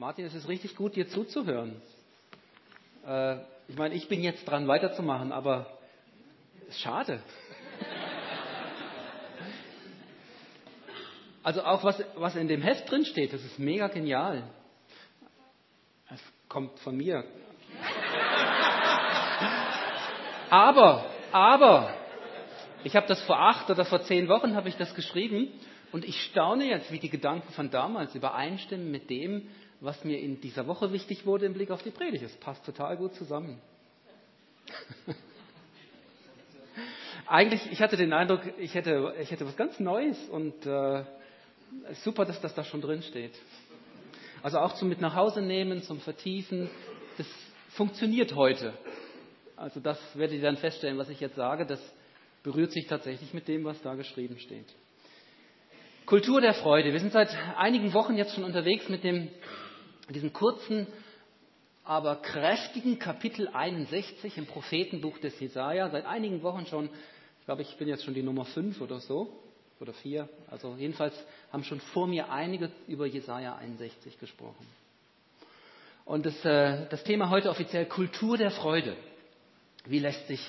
Martin, es ist richtig gut, dir zuzuhören. Äh, ich meine, ich bin jetzt dran, weiterzumachen, aber schade. Also auch was, was in dem Heft drin steht, das ist mega genial. Es kommt von mir. Aber, aber, ich habe das vor acht oder vor zehn Wochen habe ich das geschrieben und ich staune jetzt, wie die Gedanken von damals übereinstimmen mit dem, was mir in dieser Woche wichtig wurde im Blick auf die Predigt. Es passt total gut zusammen. Eigentlich, ich hatte den Eindruck, ich hätte, ich hätte was ganz Neues und äh, super, dass das da schon drin steht. Also auch zum mit nach Hause nehmen, zum Vertiefen, das funktioniert heute. Also das werdet ihr dann feststellen, was ich jetzt sage, das berührt sich tatsächlich mit dem, was da geschrieben steht. Kultur der Freude. Wir sind seit einigen Wochen jetzt schon unterwegs mit dem, diesem kurzen, aber kräftigen Kapitel 61 im Prophetenbuch des Jesaja. Seit einigen Wochen schon, ich glaube, ich bin jetzt schon die Nummer 5 oder so, oder 4. Also jedenfalls haben schon vor mir einige über Jesaja 61 gesprochen. Und das, äh, das Thema heute offiziell Kultur der Freude. Wie lässt sich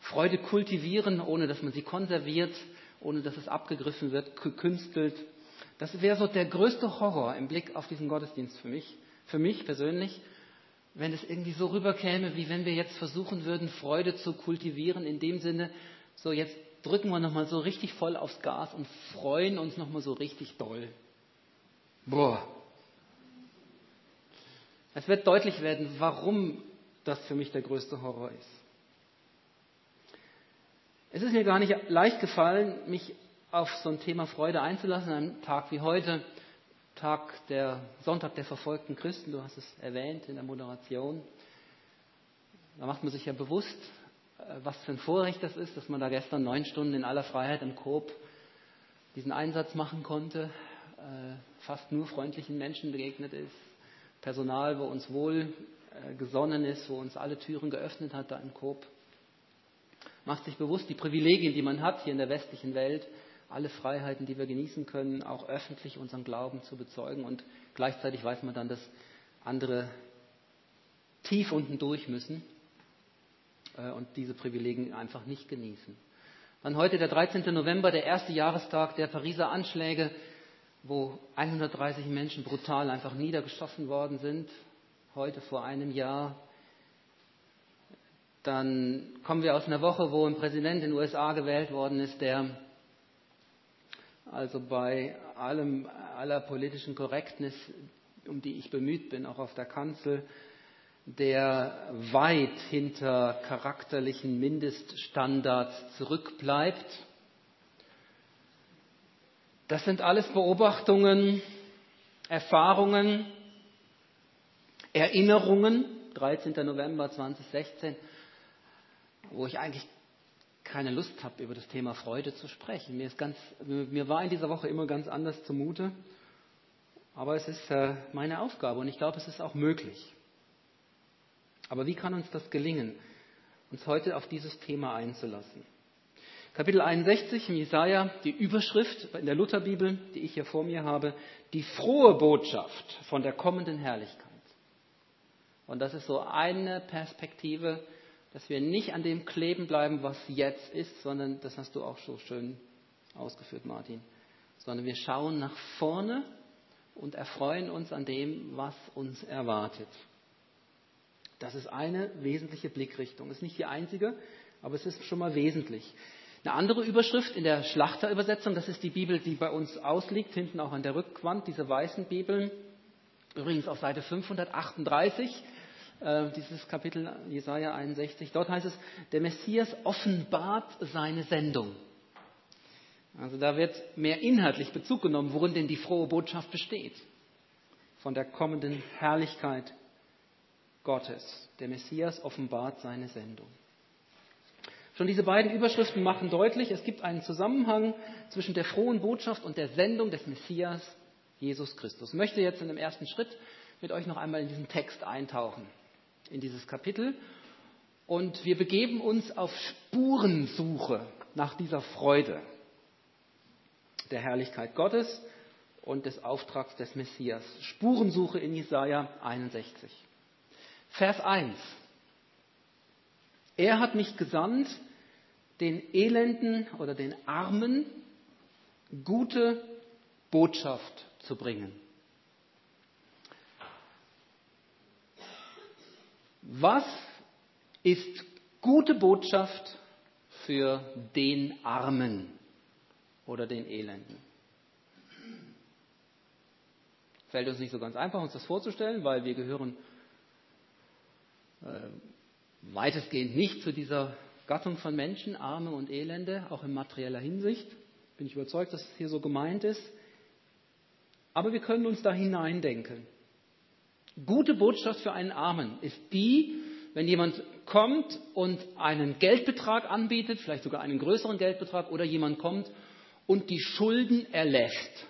Freude kultivieren, ohne dass man sie konserviert, ohne dass es abgegriffen wird, gekünstelt? Das wäre so der größte Horror im Blick auf diesen Gottesdienst für mich, für mich persönlich, wenn es irgendwie so rüberkäme, wie wenn wir jetzt versuchen würden, Freude zu kultivieren, in dem Sinne, so jetzt drücken wir nochmal so richtig voll aufs Gas und freuen uns nochmal so richtig doll. Boah. Es wird deutlich werden, warum das für mich der größte Horror ist. Es ist mir gar nicht leicht gefallen, mich auf so ein Thema Freude einzulassen, an einem Tag wie heute, Tag der Sonntag der verfolgten Christen, du hast es erwähnt in der Moderation. Da macht man sich ja bewusst, äh, was für ein Vorrecht das ist, dass man da gestern neun Stunden in aller Freiheit im Coop diesen Einsatz machen konnte, äh, fast nur freundlichen Menschen begegnet ist, Personal, wo uns wohl äh, gesonnen ist, wo uns alle Türen geöffnet hat da im Coop macht sich bewusst die Privilegien, die man hat hier in der westlichen Welt, alle Freiheiten, die wir genießen können, auch öffentlich unseren Glauben zu bezeugen. Und gleichzeitig weiß man dann, dass andere tief unten durch müssen äh, und diese Privilegien einfach nicht genießen. Dann heute der 13. November, der erste Jahrestag der Pariser Anschläge, wo 130 Menschen brutal einfach niedergeschossen worden sind. Heute vor einem Jahr dann kommen wir aus einer Woche, wo ein Präsident in den USA gewählt worden ist, der also bei allem, aller politischen Korrektness, um die ich bemüht bin, auch auf der Kanzel, der weit hinter charakterlichen Mindeststandards zurückbleibt. Das sind alles Beobachtungen, Erfahrungen, Erinnerungen. 13. November 2016 wo ich eigentlich keine Lust habe, über das Thema Freude zu sprechen. Mir, ist ganz, mir war in dieser Woche immer ganz anders zumute, aber es ist äh, meine Aufgabe und ich glaube, es ist auch möglich. Aber wie kann uns das gelingen, uns heute auf dieses Thema einzulassen? Kapitel 61 im Jesaja, die Überschrift in der Lutherbibel, die ich hier vor mir habe, die frohe Botschaft von der kommenden Herrlichkeit. Und das ist so eine Perspektive, dass wir nicht an dem kleben bleiben, was jetzt ist, sondern, das hast du auch so schön ausgeführt, Martin, sondern wir schauen nach vorne und erfreuen uns an dem, was uns erwartet. Das ist eine wesentliche Blickrichtung. Ist nicht die einzige, aber es ist schon mal wesentlich. Eine andere Überschrift in der Schlachterübersetzung, das ist die Bibel, die bei uns ausliegt, hinten auch an der Rückwand, diese weißen Bibeln. Übrigens auf Seite 538 äh, dieses Kapitel Jesaja 61. Dort heißt es, der Messias offenbart seine Sendung. Also da wird mehr inhaltlich Bezug genommen, worin denn die frohe Botschaft besteht. Von der kommenden Herrlichkeit Gottes. Der Messias offenbart seine Sendung. Schon diese beiden Überschriften machen deutlich, es gibt einen Zusammenhang zwischen der frohen Botschaft und der Sendung des Messias Jesus Christus. Ich möchte jetzt in dem ersten Schritt mit euch noch einmal in diesen Text eintauchen in dieses Kapitel. Und wir begeben uns auf Spurensuche nach dieser Freude der Herrlichkeit Gottes und des Auftrags des Messias. Spurensuche in Jesaja 61. Vers 1. Er hat mich gesandt, den Elenden oder den Armen gute Botschaft zu bringen. Was ist gute Botschaft für den Armen oder den Elenden? Fällt uns nicht so ganz einfach, uns das vorzustellen, weil wir gehören äh, weitestgehend nicht zu dieser Gattung von Menschen, Arme und Elende, auch in materieller Hinsicht. Bin ich überzeugt, dass es hier so gemeint ist. Aber wir können uns da hineindenken. Gute Botschaft für einen Armen ist die, wenn jemand kommt und einen Geldbetrag anbietet, vielleicht sogar einen größeren Geldbetrag, oder jemand kommt und die Schulden erlässt.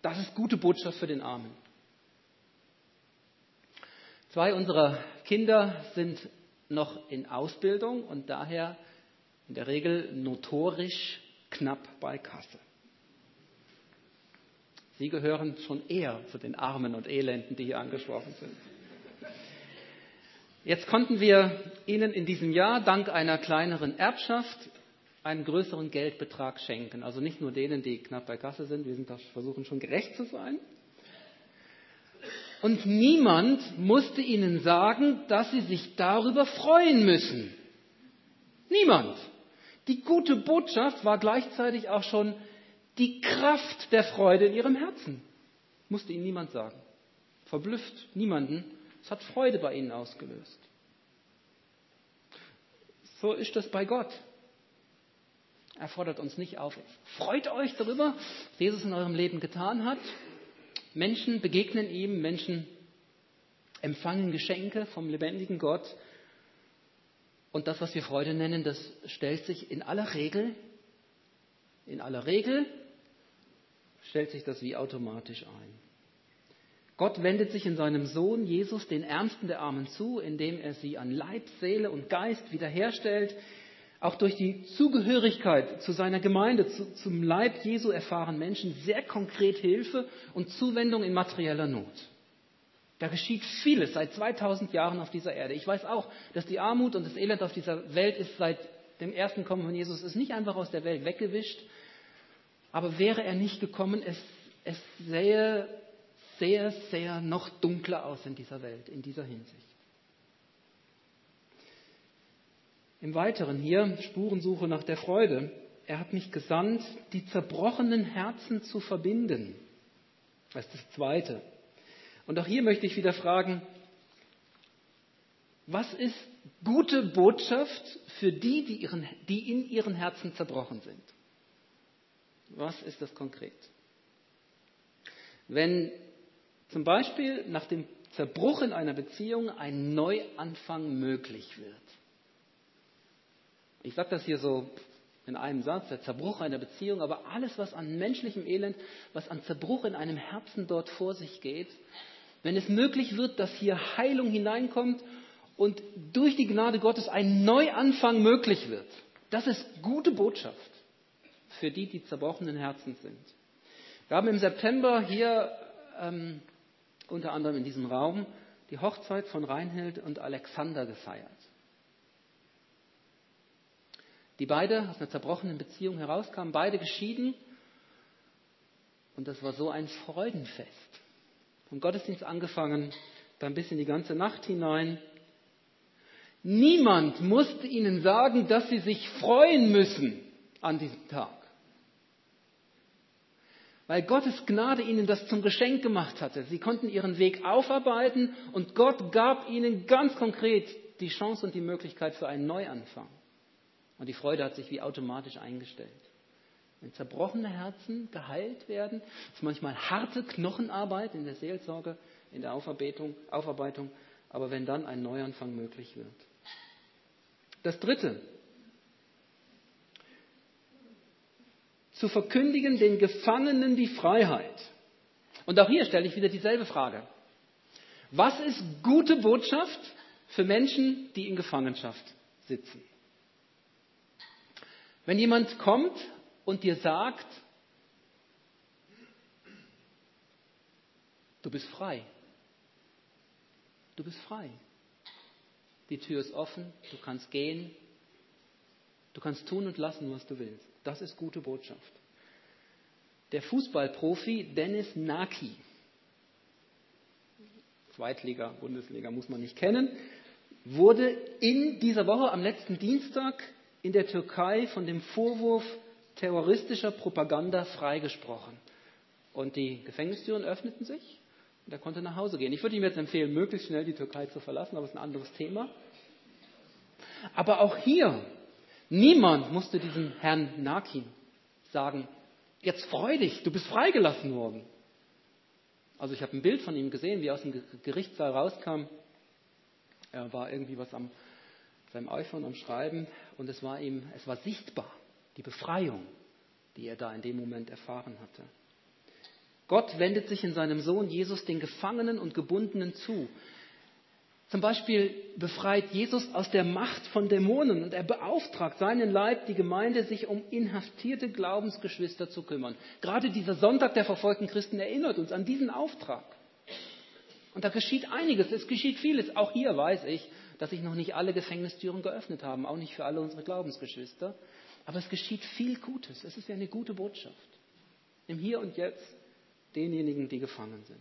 Das ist gute Botschaft für den Armen. Zwei unserer Kinder sind noch in Ausbildung und daher in der Regel notorisch knapp bei Kasse. Sie gehören schon eher zu den Armen und Elenden, die hier angesprochen sind. Jetzt konnten wir Ihnen in diesem Jahr dank einer kleineren Erbschaft einen größeren Geldbetrag schenken. Also nicht nur denen, die knapp bei Kasse sind, wir sind da versuchen schon gerecht zu sein. Und niemand musste ihnen sagen, dass sie sich darüber freuen müssen. Niemand. Die gute Botschaft war gleichzeitig auch schon die Kraft der Freude in ihrem Herzen. Musste ihnen niemand sagen. Verblüfft niemanden. Es hat Freude bei ihnen ausgelöst. So ist das bei Gott. Er fordert uns nicht auf. Freut euch darüber, was Jesus in eurem Leben getan hat. Menschen begegnen ihm, Menschen empfangen Geschenke vom lebendigen Gott. Und das, was wir Freude nennen, das stellt sich in aller Regel, in aller Regel stellt sich das wie automatisch ein. Gott wendet sich in seinem Sohn Jesus den Ärmsten der Armen zu, indem er sie an Leib, Seele und Geist wiederherstellt. Auch durch die Zugehörigkeit zu seiner Gemeinde, zu, zum Leib Jesu erfahren Menschen sehr konkret Hilfe und Zuwendung in materieller Not. Da geschieht vieles seit 2000 Jahren auf dieser Erde. Ich weiß auch, dass die Armut und das Elend auf dieser Welt ist seit dem ersten Kommen von Jesus ist nicht einfach aus der Welt weggewischt, aber wäre er nicht gekommen, es, es sähe sehr, sehr noch dunkler aus in dieser Welt, in dieser Hinsicht. Im Weiteren hier Spurensuche nach der Freude. Er hat mich gesandt, die zerbrochenen Herzen zu verbinden. Das ist das Zweite. Und auch hier möchte ich wieder fragen, was ist gute Botschaft für die, die, ihren, die in ihren Herzen zerbrochen sind? Was ist das konkret? Wenn zum Beispiel nach dem Zerbruch in einer Beziehung ein Neuanfang möglich wird. Ich sage das hier so in einem Satz, der Zerbruch einer Beziehung, aber alles, was an menschlichem Elend, was an Zerbruch in einem Herzen dort vor sich geht, wenn es möglich wird, dass hier Heilung hineinkommt und durch die Gnade Gottes ein Neuanfang möglich wird, das ist gute Botschaft für die, die zerbrochenen Herzen sind. Wir haben im September hier ähm, unter anderem in diesem Raum die Hochzeit von Reinhild und Alexander gefeiert. Die beide aus einer zerbrochenen Beziehung herauskamen, beide geschieden. Und das war so ein Freudenfest. Vom Gottesdienst angefangen, dann bis in die ganze Nacht hinein. Niemand musste ihnen sagen, dass sie sich freuen müssen an diesem Tag weil Gottes Gnade ihnen das zum Geschenk gemacht hatte. Sie konnten ihren Weg aufarbeiten und Gott gab ihnen ganz konkret die Chance und die Möglichkeit für einen Neuanfang. Und die Freude hat sich wie automatisch eingestellt. Wenn zerbrochene Herzen geheilt werden, ist manchmal harte Knochenarbeit in der Seelsorge, in der Aufarbeitung, Aufarbeitung, aber wenn dann ein Neuanfang möglich wird. Das Dritte, zu verkündigen den Gefangenen die Freiheit. Und auch hier stelle ich wieder dieselbe Frage. Was ist gute Botschaft für Menschen, die in Gefangenschaft sitzen? Wenn jemand kommt und dir sagt, Du bist frei. Du bist frei. Die Tür ist offen, du kannst gehen, du kannst tun und lassen, was du willst. Das ist gute Botschaft. Der Fußballprofi Dennis Naki, Zweitliga, Bundesliga muss man nicht kennen, wurde in dieser Woche am letzten Dienstag in der Türkei von dem Vorwurf terroristischer Propaganda freigesprochen. Und die Gefängnistüren öffneten sich und er konnte nach Hause gehen. Ich würde ihm jetzt empfehlen, möglichst schnell die Türkei zu verlassen, aber es ist ein anderes Thema. Aber auch hier, niemand musste diesem Herrn Nakin sagen, jetzt freu dich, du bist freigelassen worden. Also ich habe ein Bild von ihm gesehen, wie er aus dem Gerichtssaal rauskam. Er war irgendwie was am seinem iPhone am Schreiben und es war ihm, es war sichtbar, die Befreiung, die er da in dem Moment erfahren hatte. Gott wendet sich in seinem Sohn Jesus den Gefangenen und Gebundenen zu. Zum Beispiel befreit Jesus aus der Macht von Dämonen und er beauftragt seinen Leib, die Gemeinde, sich um inhaftierte Glaubensgeschwister zu kümmern. Gerade dieser Sonntag der verfolgten Christen erinnert uns an diesen Auftrag. Und da geschieht einiges, es geschieht vieles. Auch hier weiß ich, dass sich noch nicht alle Gefängnistüren geöffnet haben, auch nicht für alle unsere Glaubensgeschwister. Aber es geschieht viel Gutes. Es ist ja eine gute Botschaft. Im Hier und Jetzt denjenigen, die gefangen sind.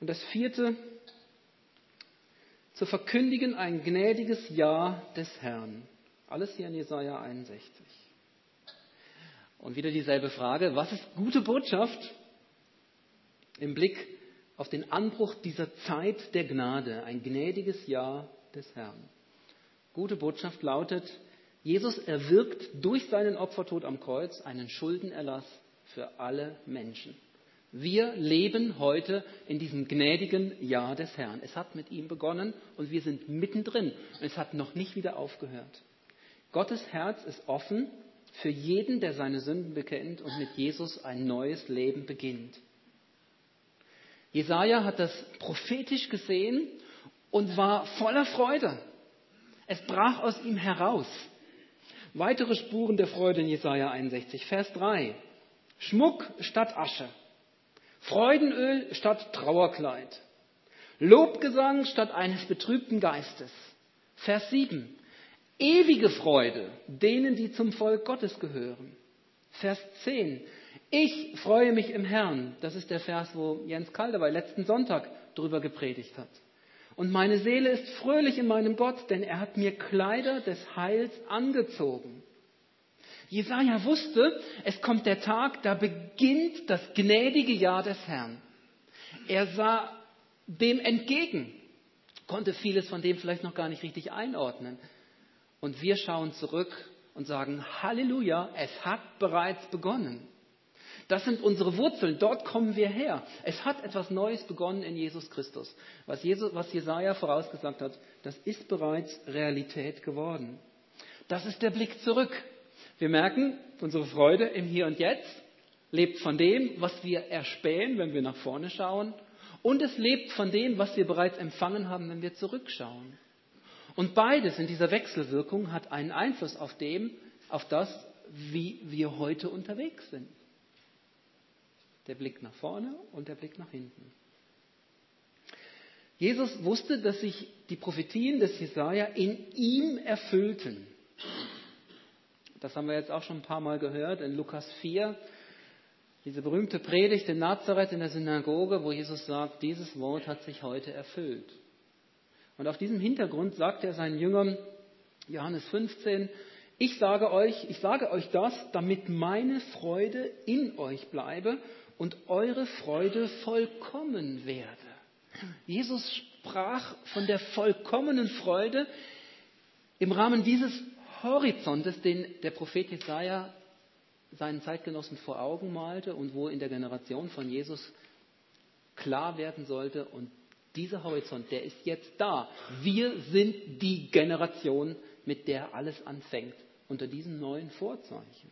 Und das vierte, zu verkündigen ein gnädiges Ja des Herrn. Alles hier in Jesaja 61. Und wieder dieselbe Frage, was ist gute Botschaft im Blick auf den Anbruch dieser Zeit der Gnade, ein gnädiges Ja des Herrn? Gute Botschaft lautet, Jesus erwirkt durch seinen Opfertod am Kreuz einen Schuldenerlass für alle Menschen. Wir leben heute in diesem gnädigen Jahr des Herrn. Es hat mit ihm begonnen und wir sind mittendrin. Es hat noch nicht wieder aufgehört. Gottes Herz ist offen für jeden, der seine Sünden bekennt und mit Jesus ein neues Leben beginnt. Jesaja hat das prophetisch gesehen und war voller Freude. Es brach aus ihm heraus. Weitere Spuren der Freude in Jesaja 61, Vers 3. Schmuck statt Asche. Freudenöl statt Trauerkleid. Lobgesang statt eines betrübten Geistes. Vers 7. Ewige Freude denen, die zum Volk Gottes gehören. Vers 10. Ich freue mich im Herrn. Das ist der Vers, wo Jens Kaldewey letzten Sonntag drüber gepredigt hat. Und meine Seele ist fröhlich in meinem Gott, denn er hat mir Kleider des Heils angezogen. Jesaja wusste, es kommt der Tag, da beginnt das gnädige Jahr des Herrn. Er sah dem entgegen, konnte vieles von dem vielleicht noch gar nicht richtig einordnen. Und wir schauen zurück und sagen, Halleluja, es hat bereits begonnen. Das sind unsere Wurzeln, dort kommen wir her. Es hat etwas Neues begonnen in Jesus Christus. Was, Jesus, was Jesaja vorausgesagt hat, das ist bereits Realität geworden. Das ist der Blick zurück. Wir merken, unsere Freude im Hier und Jetzt lebt von dem, was wir erspähen, wenn wir nach vorne schauen, und es lebt von dem, was wir bereits empfangen haben, wenn wir zurückschauen. Und beides in dieser Wechselwirkung hat einen Einfluss auf dem, auf das, wie wir heute unterwegs sind. Der Blick nach vorne und der Blick nach hinten. Jesus wusste, dass sich die Prophetien des Jesaja in ihm erfüllten. Das haben wir jetzt auch schon ein paar Mal gehört in Lukas 4. Diese berühmte Predigt in Nazareth in der Synagoge, wo Jesus sagt, dieses Wort hat sich heute erfüllt. Und auf diesem Hintergrund sagt er seinen Jüngern, Johannes 15, ich sage euch, ich sage euch das, damit meine Freude in euch bleibe und eure Freude vollkommen werde. Jesus sprach von der vollkommenen Freude im Rahmen dieses Horizontes, den der Prophet Jesaja seinen Zeitgenossen vor Augen malte und wo in der Generation von Jesus klar werden sollte. Und dieser Horizont, der ist jetzt da. Wir sind die Generation, mit der alles anfängt, unter diesen neuen Vorzeichen.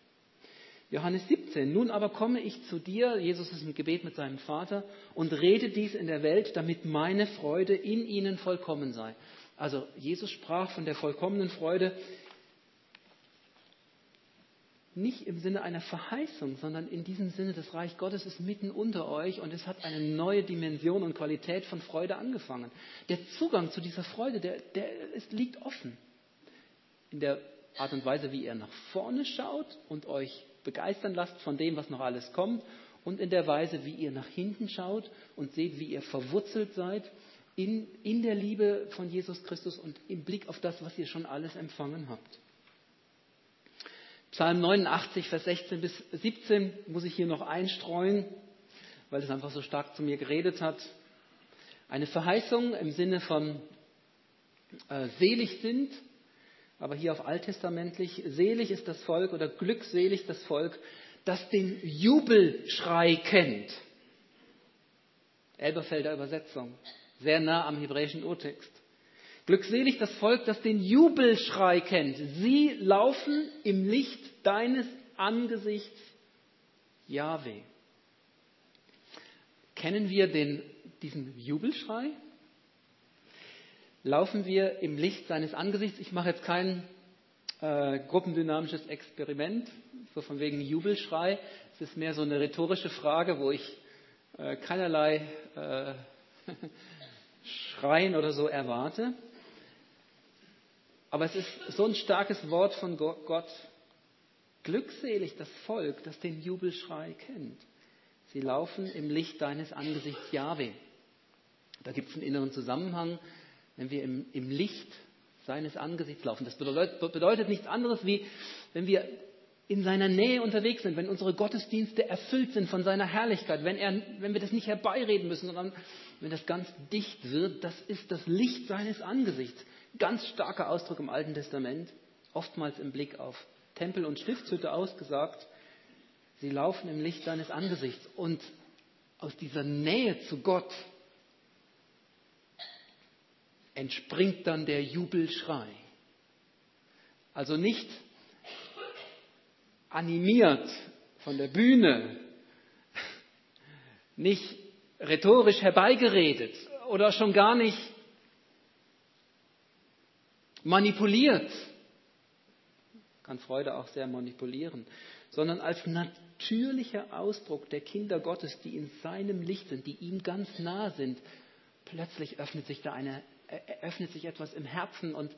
Johannes 17. Nun aber komme ich zu dir, Jesus ist im Gebet mit seinem Vater, und rede dies in der Welt, damit meine Freude in ihnen vollkommen sei. Also Jesus sprach von der vollkommenen Freude nicht im Sinne einer Verheißung, sondern in diesem Sinne, das Reich Gottes ist mitten unter euch und es hat eine neue Dimension und Qualität von Freude angefangen. Der Zugang zu dieser Freude, der, der ist, liegt offen. In der Art und Weise, wie ihr nach vorne schaut und euch begeistern lasst von dem, was noch alles kommt und in der Weise, wie ihr nach hinten schaut und seht, wie ihr verwurzelt seid in, in der Liebe von Jesus Christus und im Blick auf das, was ihr schon alles empfangen habt. Psalm 89, Vers 16 bis 17 muss ich hier noch einstreuen, weil es einfach so stark zu mir geredet hat. Eine Verheißung im Sinne von äh, selig sind, aber hier auf alttestamentlich, selig ist das Volk oder glückselig das Volk, das den Jubelschrei kennt. Elberfelder Übersetzung, sehr nah am hebräischen Urtext. Glückselig das Volk, das den Jubelschrei kennt. Sie laufen im Licht deines Angesichts, Yahweh. Kennen wir den, diesen Jubelschrei? Laufen wir im Licht seines Angesichts? Ich mache jetzt kein äh, gruppendynamisches Experiment, so von wegen Jubelschrei. Es ist mehr so eine rhetorische Frage, wo ich äh, keinerlei äh, Schreien oder so erwarte. Aber es ist so ein starkes Wort von Gott. Glückselig das Volk, das den Jubelschrei kennt. Sie laufen im Licht deines Angesichts, Jahwe. Da gibt es einen inneren Zusammenhang, wenn wir im, im Licht seines Angesichts laufen. Das bedeutet, bedeutet nichts anderes, wie wenn wir in seiner Nähe unterwegs sind, wenn unsere Gottesdienste erfüllt sind von seiner Herrlichkeit, wenn, er, wenn wir das nicht herbeireden müssen, sondern wenn das ganz dicht wird, das ist das Licht seines Angesichts. Ganz starker Ausdruck im Alten Testament, oftmals im Blick auf Tempel und Stiftshütte ausgesagt. Sie laufen im Licht seines Angesichts. Und aus dieser Nähe zu Gott entspringt dann der Jubelschrei. Also nicht animiert von der Bühne, nicht rhetorisch herbeigeredet oder schon gar nicht manipuliert, kann Freude auch sehr manipulieren, sondern als natürlicher Ausdruck der Kinder Gottes, die in seinem Licht sind, die ihm ganz nah sind, plötzlich öffnet sich da eine, öffnet sich etwas im Herzen und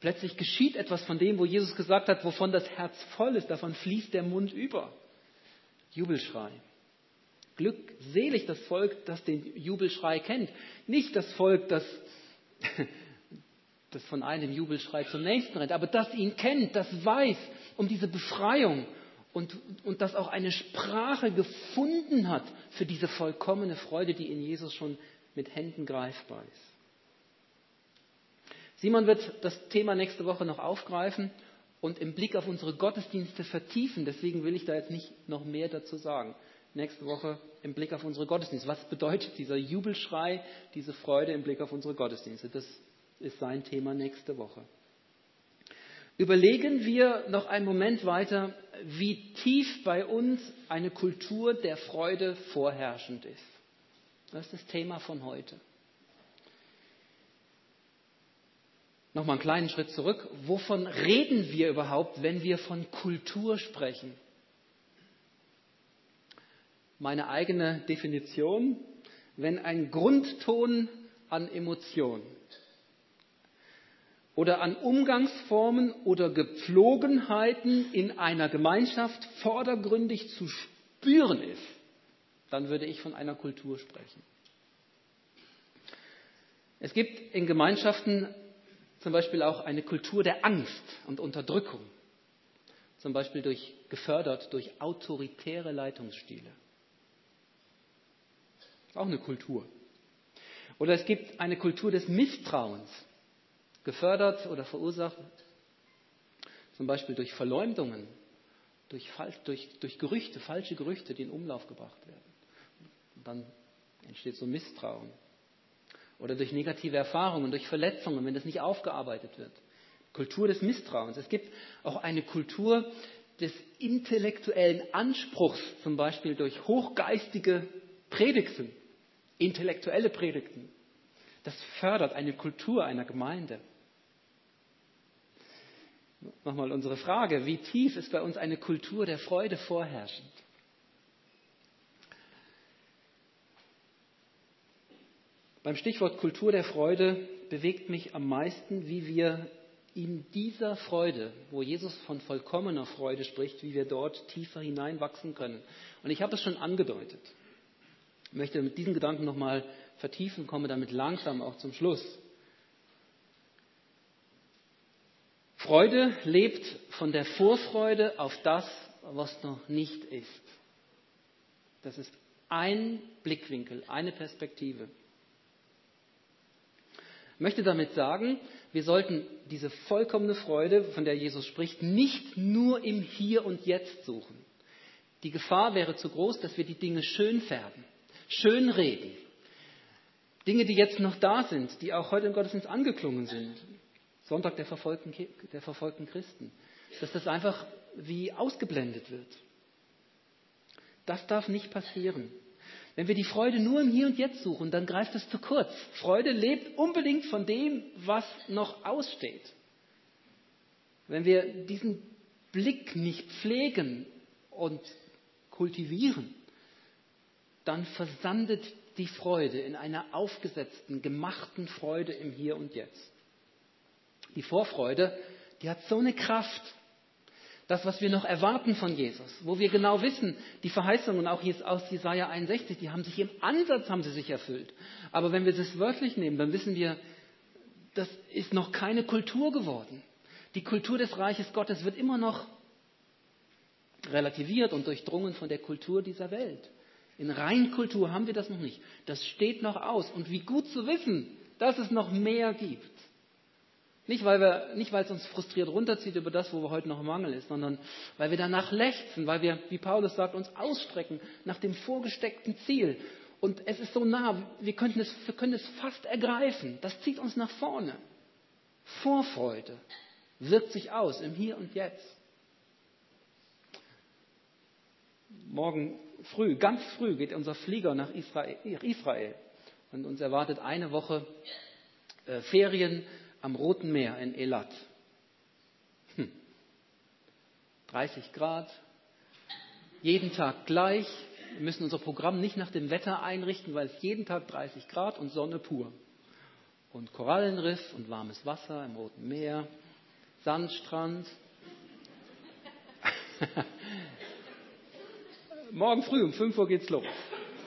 plötzlich geschieht etwas von dem, wo Jesus gesagt hat, wovon das Herz voll ist, davon fließt der Mund über. Jubelschrei. Glückselig das Volk, das den Jubelschrei kennt. Nicht das Volk, das das von einem Jubelschrei zum nächsten rennt, aber das ihn kennt, das weiß um diese Befreiung und, und das auch eine Sprache gefunden hat für diese vollkommene Freude, die in Jesus schon mit Händen greifbar ist. Simon wird das Thema nächste Woche noch aufgreifen und im Blick auf unsere Gottesdienste vertiefen. Deswegen will ich da jetzt nicht noch mehr dazu sagen. Nächste Woche im Blick auf unsere Gottesdienste. Was bedeutet dieser Jubelschrei, diese Freude im Blick auf unsere Gottesdienste? Das ist sein Thema nächste Woche. Überlegen wir noch einen Moment weiter, wie tief bei uns eine Kultur der Freude vorherrschend ist. Das ist das Thema von heute. Nochmal einen kleinen Schritt zurück. Wovon reden wir überhaupt, wenn wir von Kultur sprechen? Meine eigene Definition, wenn ein Grundton an Emotionen oder an Umgangsformen oder Gepflogenheiten in einer Gemeinschaft vordergründig zu spüren ist, dann würde ich von einer Kultur sprechen. Es gibt in Gemeinschaften zum Beispiel auch eine Kultur der Angst und Unterdrückung, zum Beispiel durch, gefördert durch autoritäre Leitungsstile. Das ist auch eine Kultur. Oder es gibt eine Kultur des Misstrauens, gefördert oder verursacht, zum Beispiel durch Verleumdungen, durch, durch, durch Gerüchte, falsche Gerüchte, die in Umlauf gebracht werden. Und dann entsteht so Misstrauen. Oder durch negative Erfahrungen, durch Verletzungen, wenn das nicht aufgearbeitet wird. Kultur des Misstrauens. Es gibt auch eine Kultur des intellektuellen Anspruchs, zum Beispiel durch hochgeistige Predigten, intellektuelle Predigten. Das fördert eine Kultur einer Gemeinde. Nochmal unsere Frage, wie tief ist bei uns eine Kultur der Freude vorherrschend? Beim Stichwort Kultur der Freude bewegt mich am meisten, wie wir in dieser Freude, wo Jesus von vollkommener Freude spricht, wie wir dort tiefer hineinwachsen können. Und ich habe es schon angedeutet. Ich möchte mit diesen Gedanken nochmal vertiefen, komme damit langsam auch zum Schluss. Freude lebt von der Vorfreude auf das, was noch nicht ist. Das ist ein Blickwinkel, eine Perspektive. Ich möchte damit sagen, wir sollten diese vollkommene Freude, von der Jesus spricht, nicht nur im Hier und Jetzt suchen. Die Gefahr wäre zu groß, dass wir die Dinge schön färben, schön reden. Dinge, die jetzt noch da sind, die auch heute im Gottesdienst angeklungen sind. Sonntag der verfolgten, der verfolgten Christen. Dass das einfach wie ausgeblendet wird. Das darf nicht passieren. Wenn wir die Freude nur im Hier und Jetzt suchen, dann greift es zu kurz. Freude lebt unbedingt von dem, was noch aussteht. Wenn wir diesen Blick nicht pflegen und kultivieren, dann versandet die Freude in einer aufgesetzten, gemachten Freude im Hier und Jetzt. Die Vorfreude, die hat so eine Kraft, das, was wir noch erwarten von Jesus, wo wir genau wissen, die Verheißungen auch aus Jesaja 61, die haben sich im Ansatz haben sie sich erfüllt. Aber wenn wir das wörtlich nehmen, dann wissen wir, das ist noch keine Kultur geworden. Die Kultur des Reiches Gottes wird immer noch relativiert und durchdrungen von der Kultur dieser Welt. In Reinkultur haben wir das noch nicht. Das steht noch aus. Und wie gut zu wissen, dass es noch mehr gibt. Nicht, weil, wir, nicht, weil es uns frustriert runterzieht über das, wo wir heute noch im Mangel ist, sondern weil wir danach lechzen, weil wir, wie Paulus sagt, uns ausstrecken nach dem vorgesteckten Ziel. Und es ist so nah, wir, könnten es, wir können es fast ergreifen. Das zieht uns nach vorne. Vorfreude wirkt sich aus im Hier und Jetzt. Morgen früh, ganz früh geht unser Flieger nach Israel. Und uns erwartet eine Woche äh, Ferien am Roten Meer in Elat. Hm. 30 Grad, jeden Tag gleich. Wir müssen unser Programm nicht nach dem Wetter einrichten, weil es jeden Tag 30 Grad und Sonne pur. Und Korallenriff und warmes Wasser im Roten Meer, Sandstrand. Morgen früh um 5 Uhr geht's los.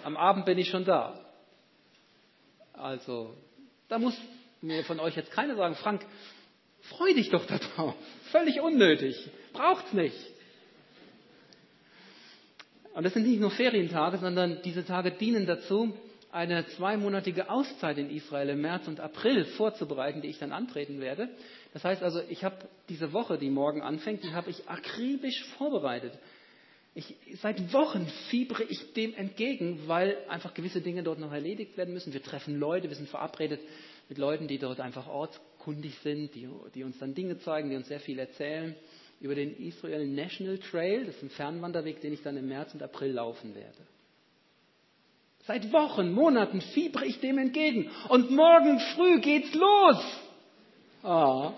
Am Abend bin ich schon da. Also, da muss mir von euch jetzt keiner sagen, Frank, freu dich doch darauf. Völlig unnötig. Braucht's nicht. Und das sind nicht nur Ferientage, sondern diese Tage dienen dazu, eine zweimonatige Auszeit in Israel im März und April vorzubereiten, die ich dann antreten werde. Das heißt also, ich habe diese Woche, die morgen anfängt, die habe ich akribisch vorbereitet. Ich, seit Wochen fiebere ich dem entgegen, weil einfach gewisse Dinge dort noch erledigt werden müssen. Wir treffen Leute, wir sind verabredet mit Leuten, die dort einfach ortskundig sind, die, die uns dann Dinge zeigen, die uns sehr viel erzählen über den Israel National Trail. Das ist ein Fernwanderweg, den ich dann im März und April laufen werde. Seit Wochen, Monaten fiebere ich dem entgegen. Und morgen früh geht's los. Ah.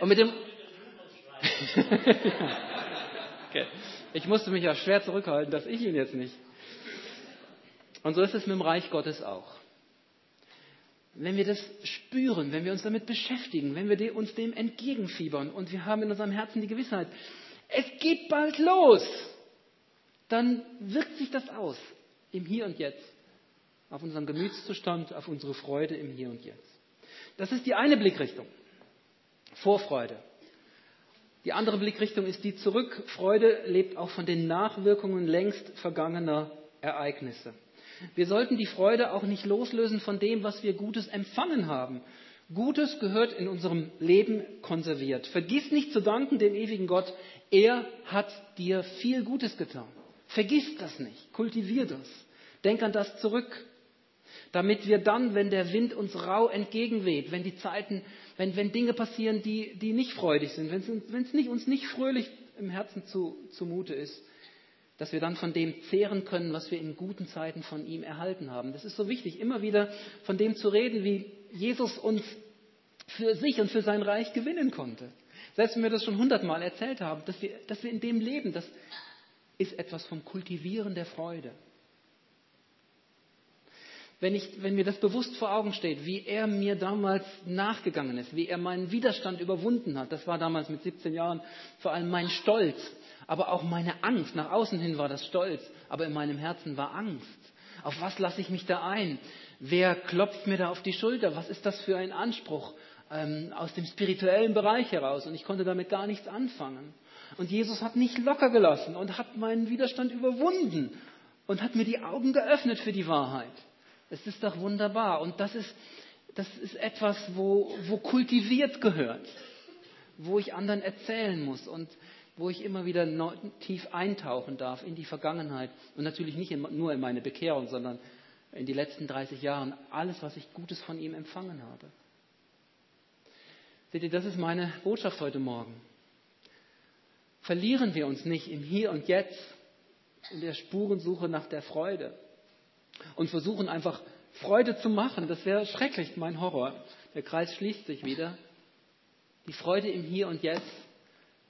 Und mit dem. okay. Ich musste mich ja schwer zurückhalten, dass ich ihn jetzt nicht. Und so ist es mit dem Reich Gottes auch. Wenn wir das spüren, wenn wir uns damit beschäftigen, wenn wir uns dem entgegenfiebern und wir haben in unserem Herzen die Gewissheit, es geht bald los, dann wirkt sich das aus im Hier und Jetzt, auf unseren Gemütszustand, auf unsere Freude im Hier und Jetzt. Das ist die eine Blickrichtung. Vorfreude. Die andere Blickrichtung ist die zurück. Freude lebt auch von den Nachwirkungen längst vergangener Ereignisse. Wir sollten die Freude auch nicht loslösen von dem, was wir Gutes empfangen haben. Gutes gehört in unserem Leben konserviert. Vergiss nicht zu danken dem ewigen Gott. Er hat dir viel Gutes getan. Vergiss das nicht. Kultivier das. Denk an das zurück. Damit wir dann, wenn der Wind uns rau entgegenweht, wenn die Zeiten wenn, wenn Dinge passieren, die, die nicht freudig sind, wenn es nicht, uns nicht fröhlich im Herzen zu, zumute ist, dass wir dann von dem zehren können, was wir in guten Zeiten von ihm erhalten haben. Das ist so wichtig, immer wieder von dem zu reden, wie Jesus uns für sich und für sein Reich gewinnen konnte. Selbst wenn wir das schon hundertmal erzählt haben, dass wir, dass wir in dem leben, das ist etwas vom Kultivieren der Freude. Wenn, ich, wenn mir das bewusst vor Augen steht, wie er mir damals nachgegangen ist, wie er meinen Widerstand überwunden hat, das war damals mit 17 Jahren vor allem mein Stolz, aber auch meine Angst. Nach außen hin war das Stolz, aber in meinem Herzen war Angst. Auf was lasse ich mich da ein? Wer klopft mir da auf die Schulter? Was ist das für ein Anspruch ähm, aus dem spirituellen Bereich heraus? Und ich konnte damit gar nichts anfangen. Und Jesus hat nicht locker gelassen und hat meinen Widerstand überwunden und hat mir die Augen geöffnet für die Wahrheit. Es ist doch wunderbar. Und das ist, das ist etwas, wo, wo kultiviert gehört, wo ich anderen erzählen muss und wo ich immer wieder tief eintauchen darf in die Vergangenheit. Und natürlich nicht nur in meine Bekehrung, sondern in die letzten 30 Jahre, alles, was ich Gutes von ihm empfangen habe. Seht ihr, das ist meine Botschaft heute Morgen. Verlieren wir uns nicht im Hier und Jetzt in der Spurensuche nach der Freude, und versuchen einfach Freude zu machen. Das wäre schrecklich, mein Horror. Der Kreis schließt sich wieder. Die Freude im Hier und Jetzt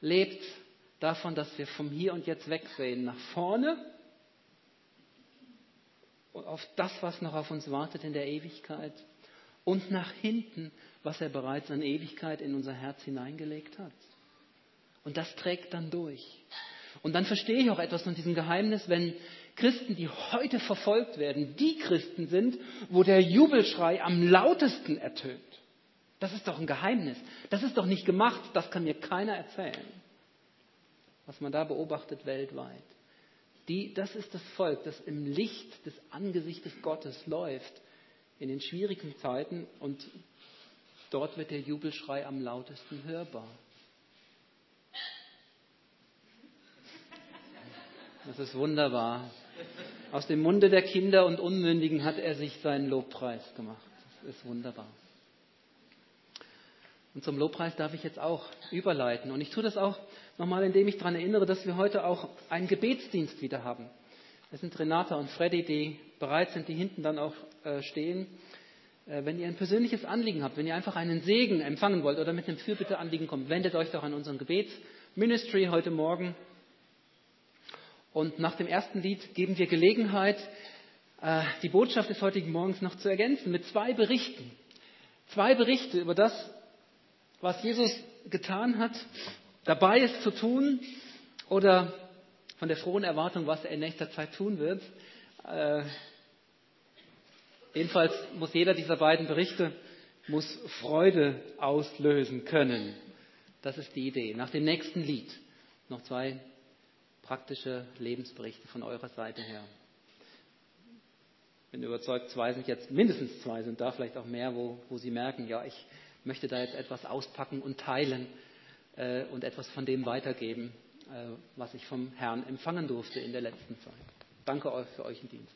lebt davon, dass wir vom Hier und Jetzt wegsehen, nach vorne auf das, was noch auf uns wartet in der Ewigkeit und nach hinten, was er bereits an Ewigkeit in unser Herz hineingelegt hat. Und das trägt dann durch. Und dann verstehe ich auch etwas von diesem Geheimnis, wenn Christen, die heute verfolgt werden, die Christen sind, wo der Jubelschrei am lautesten ertönt. Das ist doch ein Geheimnis. Das ist doch nicht gemacht. Das kann mir keiner erzählen. Was man da beobachtet weltweit. Die, das ist das Volk, das im Licht des Angesichtes Gottes läuft in den schwierigen Zeiten und dort wird der Jubelschrei am lautesten hörbar. Das ist wunderbar. Aus dem Munde der Kinder und Unmündigen hat er sich seinen Lobpreis gemacht. Das ist wunderbar. Und zum Lobpreis darf ich jetzt auch überleiten. Und ich tue das auch nochmal, indem ich daran erinnere, dass wir heute auch einen Gebetsdienst wieder haben. Es sind Renata und Freddy, die bereit sind, die hinten dann auch äh, stehen. Äh, wenn ihr ein persönliches Anliegen habt, wenn ihr einfach einen Segen empfangen wollt oder mit einem Fürbitteanliegen kommt, wendet euch doch an unseren Gebetsministry heute Morgen. Und nach dem ersten Lied geben wir Gelegenheit, äh, die Botschaft des heutigen Morgens noch zu ergänzen mit zwei Berichten. Zwei Berichte über das, was Jesus getan hat, dabei ist zu tun oder von der frohen Erwartung, was er in nächster Zeit tun wird. Äh, jedenfalls muss jeder dieser beiden Berichte muss Freude auslösen können. Das ist die Idee. Nach dem nächsten Lied noch zwei praktische Lebensberichte von eurer Seite her. Ich bin überzeugt, zwei sind jetzt, mindestens zwei sind da, vielleicht auch mehr, wo, wo Sie merken, ja, ich möchte da jetzt etwas auspacken und teilen äh, und etwas von dem weitergeben, äh, was ich vom Herrn empfangen durfte in der letzten Zeit. Danke euch für euren Dienst.